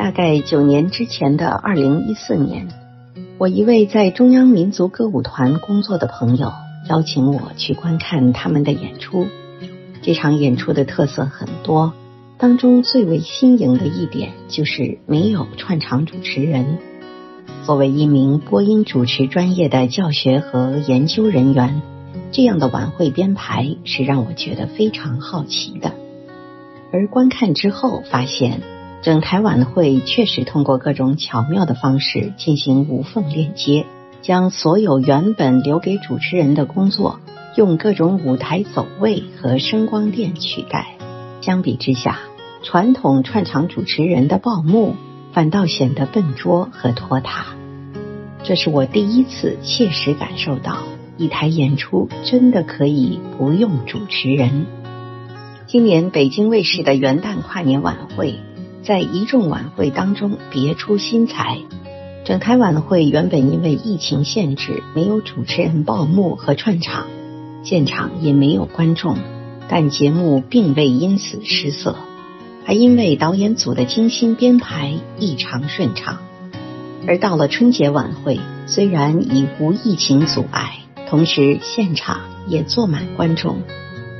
大概九年之前的二零一四年，我一位在中央民族歌舞团工作的朋友邀请我去观看他们的演出。这场演出的特色很多，当中最为新颖的一点就是没有串场主持人。作为一名播音主持专业的教学和研究人员，这样的晚会编排是让我觉得非常好奇的。而观看之后发现，整台晚会确实通过各种巧妙的方式进行无缝链接，将所有原本留给主持人的工作，用各种舞台走位和声光电取代。相比之下，传统串场主持人的报幕反倒显得笨拙和拖沓。这是我第一次切实感受到，一台演出真的可以不用主持人。今年北京卫视的元旦跨年晚会，在一众晚会当中别出心裁。整台晚会原本因为疫情限制，没有主持人报幕和串场，现场也没有观众，但节目并未因此失色，还因为导演组的精心编排异常顺畅。而到了春节晚会，虽然已无疫情阻碍，同时现场也坐满观众。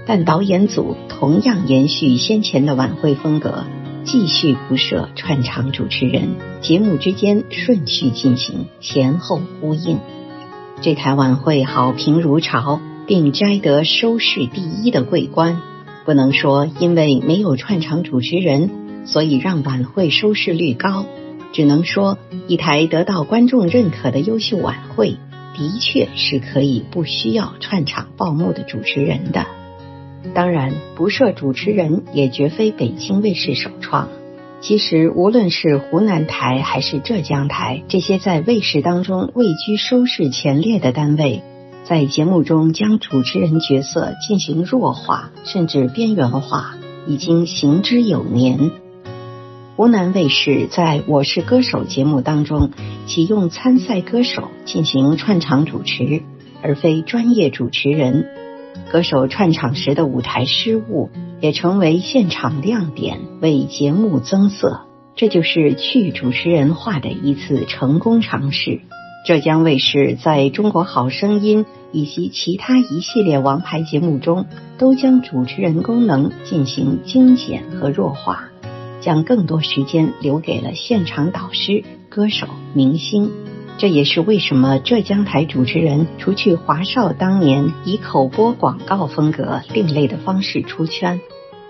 但导演组同样延续先前的晚会风格，继续不设串场主持人，节目之间顺序进行，前后呼应。这台晚会好评如潮，并摘得收视第一的桂冠。不能说因为没有串场主持人，所以让晚会收视率高，只能说一台得到观众认可的优秀晚会，的确是可以不需要串场报幕的主持人的。当然，不设主持人也绝非北京卫视首创。其实，无论是湖南台还是浙江台，这些在卫视当中位居收视前列的单位，在节目中将主持人角色进行弱化甚至边缘化，已经行之有年。湖南卫视在我是歌手节目当中启用参赛歌手进行串场主持，而非专业主持人。歌手串场时的舞台失误也成为现场亮点，为节目增色。这就是去主持人化的一次成功尝试。浙江卫视在中国好声音以及其他一系列王牌节目中，都将主持人功能进行精简和弱化，将更多时间留给了现场导师、歌手、明星。这也是为什么浙江台主持人除去华少当年以口播广告风格另类的方式出圈，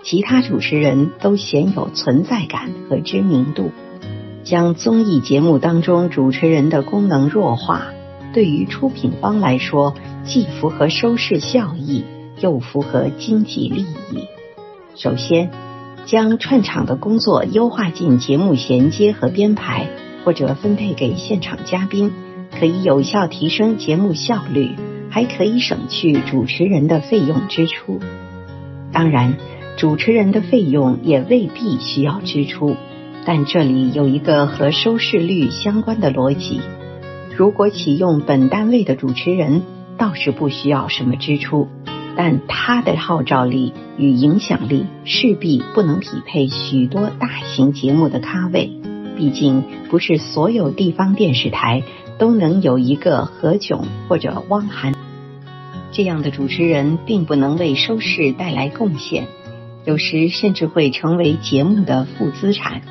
其他主持人都鲜有存在感和知名度。将综艺节目当中主持人的功能弱化，对于出品方来说，既符合收视效益，又符合经济利益。首先，将串场的工作优化进节目衔接和编排。或者分配给现场嘉宾，可以有效提升节目效率，还可以省去主持人的费用支出。当然，主持人的费用也未必需要支出，但这里有一个和收视率相关的逻辑：如果启用本单位的主持人，倒是不需要什么支出，但他的号召力与影响力势必不能匹配许多大型节目的咖位。毕竟，不是所有地方电视台都能有一个何炅或者汪涵这样的主持人，并不能为收视带来贡献，有时甚至会成为节目的负资产。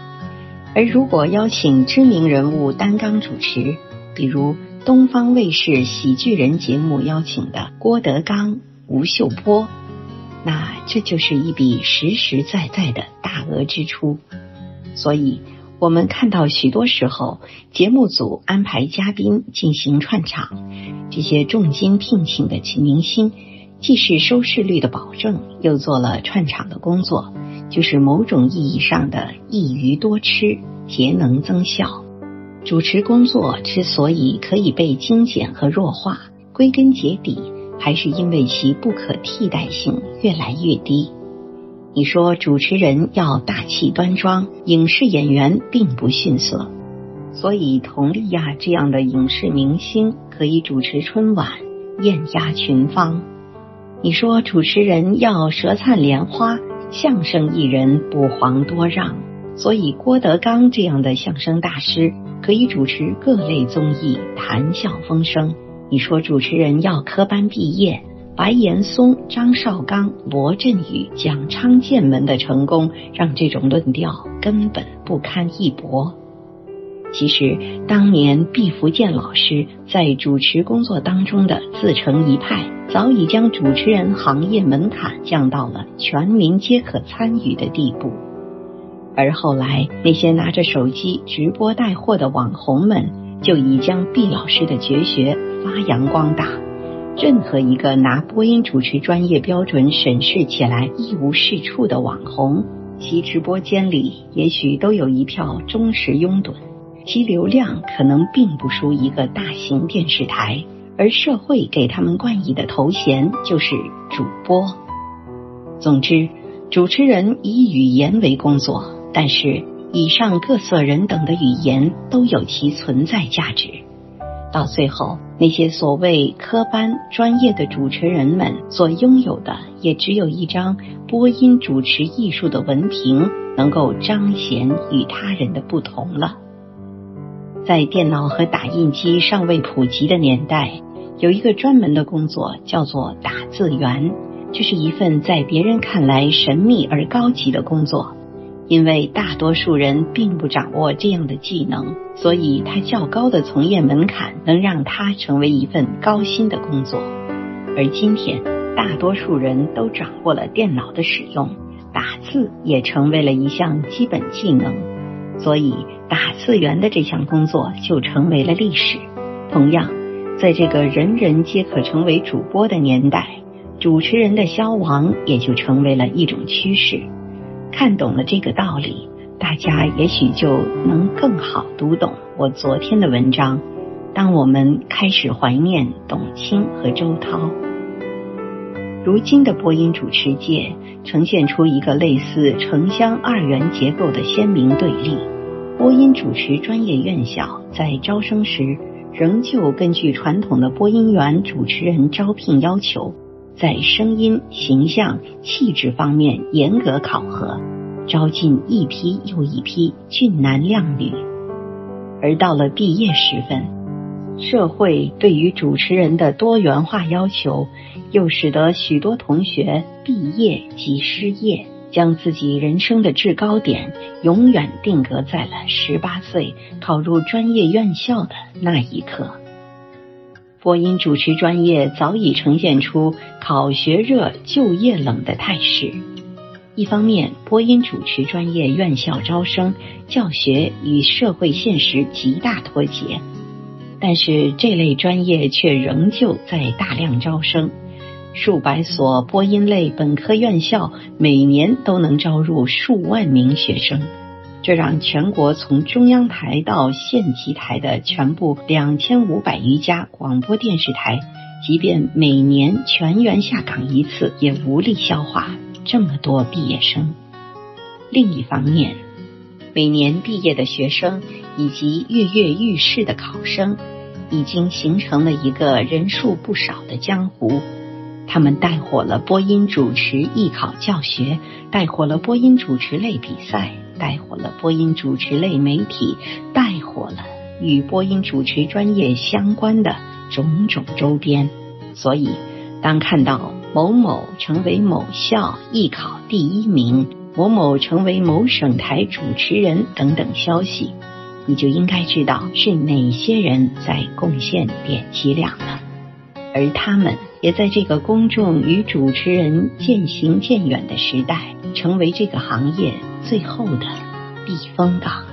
而如果邀请知名人物担纲主持，比如东方卫视喜剧人节目邀请的郭德纲、吴秀波，那这就是一笔实实在在的大额支出。所以。我们看到许多时候，节目组安排嘉宾进行串场，这些重金聘请的请明星，既是收视率的保证，又做了串场的工作，就是某种意义上的一鱼多吃，节能增效。主持工作之所以可以被精简和弱化，归根结底还是因为其不可替代性越来越低。你说主持人要大气端庄，影视演员并不逊色，所以佟丽娅这样的影视明星可以主持春晚，艳压群芳。你说主持人要舌灿莲花，相声艺人不遑多让，所以郭德纲这样的相声大师可以主持各类综艺，谈笑风生。你说主持人要科班毕业？白岩松、张绍刚、罗振宇、蒋昌建们的成功，让这种论调根本不堪一驳。其实，当年毕福剑老师在主持工作当中的自成一派，早已将主持人行业门槛降到了全民皆可参与的地步。而后来，那些拿着手机直播带货的网红们，就已将毕老师的绝学发扬光大。任何一个拿播音主持专业标准审视起来一无是处的网红，其直播间里也许都有一票忠实拥趸。其流量可能并不输一个大型电视台，而社会给他们冠以的头衔就是主播。总之，主持人以语言为工作，但是以上各色人等的语言都有其存在价值。到最后，那些所谓科班专业的主持人们所拥有的，也只有一张播音主持艺术的文凭，能够彰显与他人的不同了。在电脑和打印机尚未普及的年代，有一个专门的工作叫做打字员，这是一份在别人看来神秘而高级的工作。因为大多数人并不掌握这样的技能，所以它较高的从业门槛能让他成为一份高薪的工作。而今天，大多数人都掌握了电脑的使用，打字也成为了一项基本技能。所以，打字员的这项工作就成为了历史。同样，在这个人人皆可成为主播的年代，主持人的消亡也就成为了一种趋势。看懂了这个道理，大家也许就能更好读懂我昨天的文章。当我们开始怀念董卿和周涛，如今的播音主持界呈现出一个类似城乡二元结构的鲜明对立。播音主持专业院校在招生时，仍旧根据传统的播音员主持人招聘要求，在声音、形象、气质方面严格考核，招进一批又一批俊男靓女。而到了毕业时分，社会对于主持人的多元化要求，又使得许多同学毕业即失业。将自己人生的制高点永远定格在了十八岁考入专业院校的那一刻。播音主持专业早已呈现出考学热、就业冷的态势。一方面，播音主持专业院校招生教学与社会现实极大脱节，但是这类专业却仍旧在大量招生。数百所播音类本科院校每年都能招入数万名学生，这让全国从中央台到县级台的全部两千五百余家广播电视台，即便每年全员下岗一次，也无力消化这么多毕业生。另一方面，每年毕业的学生以及跃跃欲试的考生，已经形成了一个人数不少的江湖。他们带火了播音主持艺考教学，带火了播音主持类比赛，带火了播音主持类媒体，带火了与播音主持专业相关的种种周边。所以，当看到某某成为某校艺考第一名，某某成为某省台主持人等等消息，你就应该知道是哪些人在贡献点击量了，而他们。也在这个公众与主持人渐行渐远的时代，成为这个行业最后的避风港。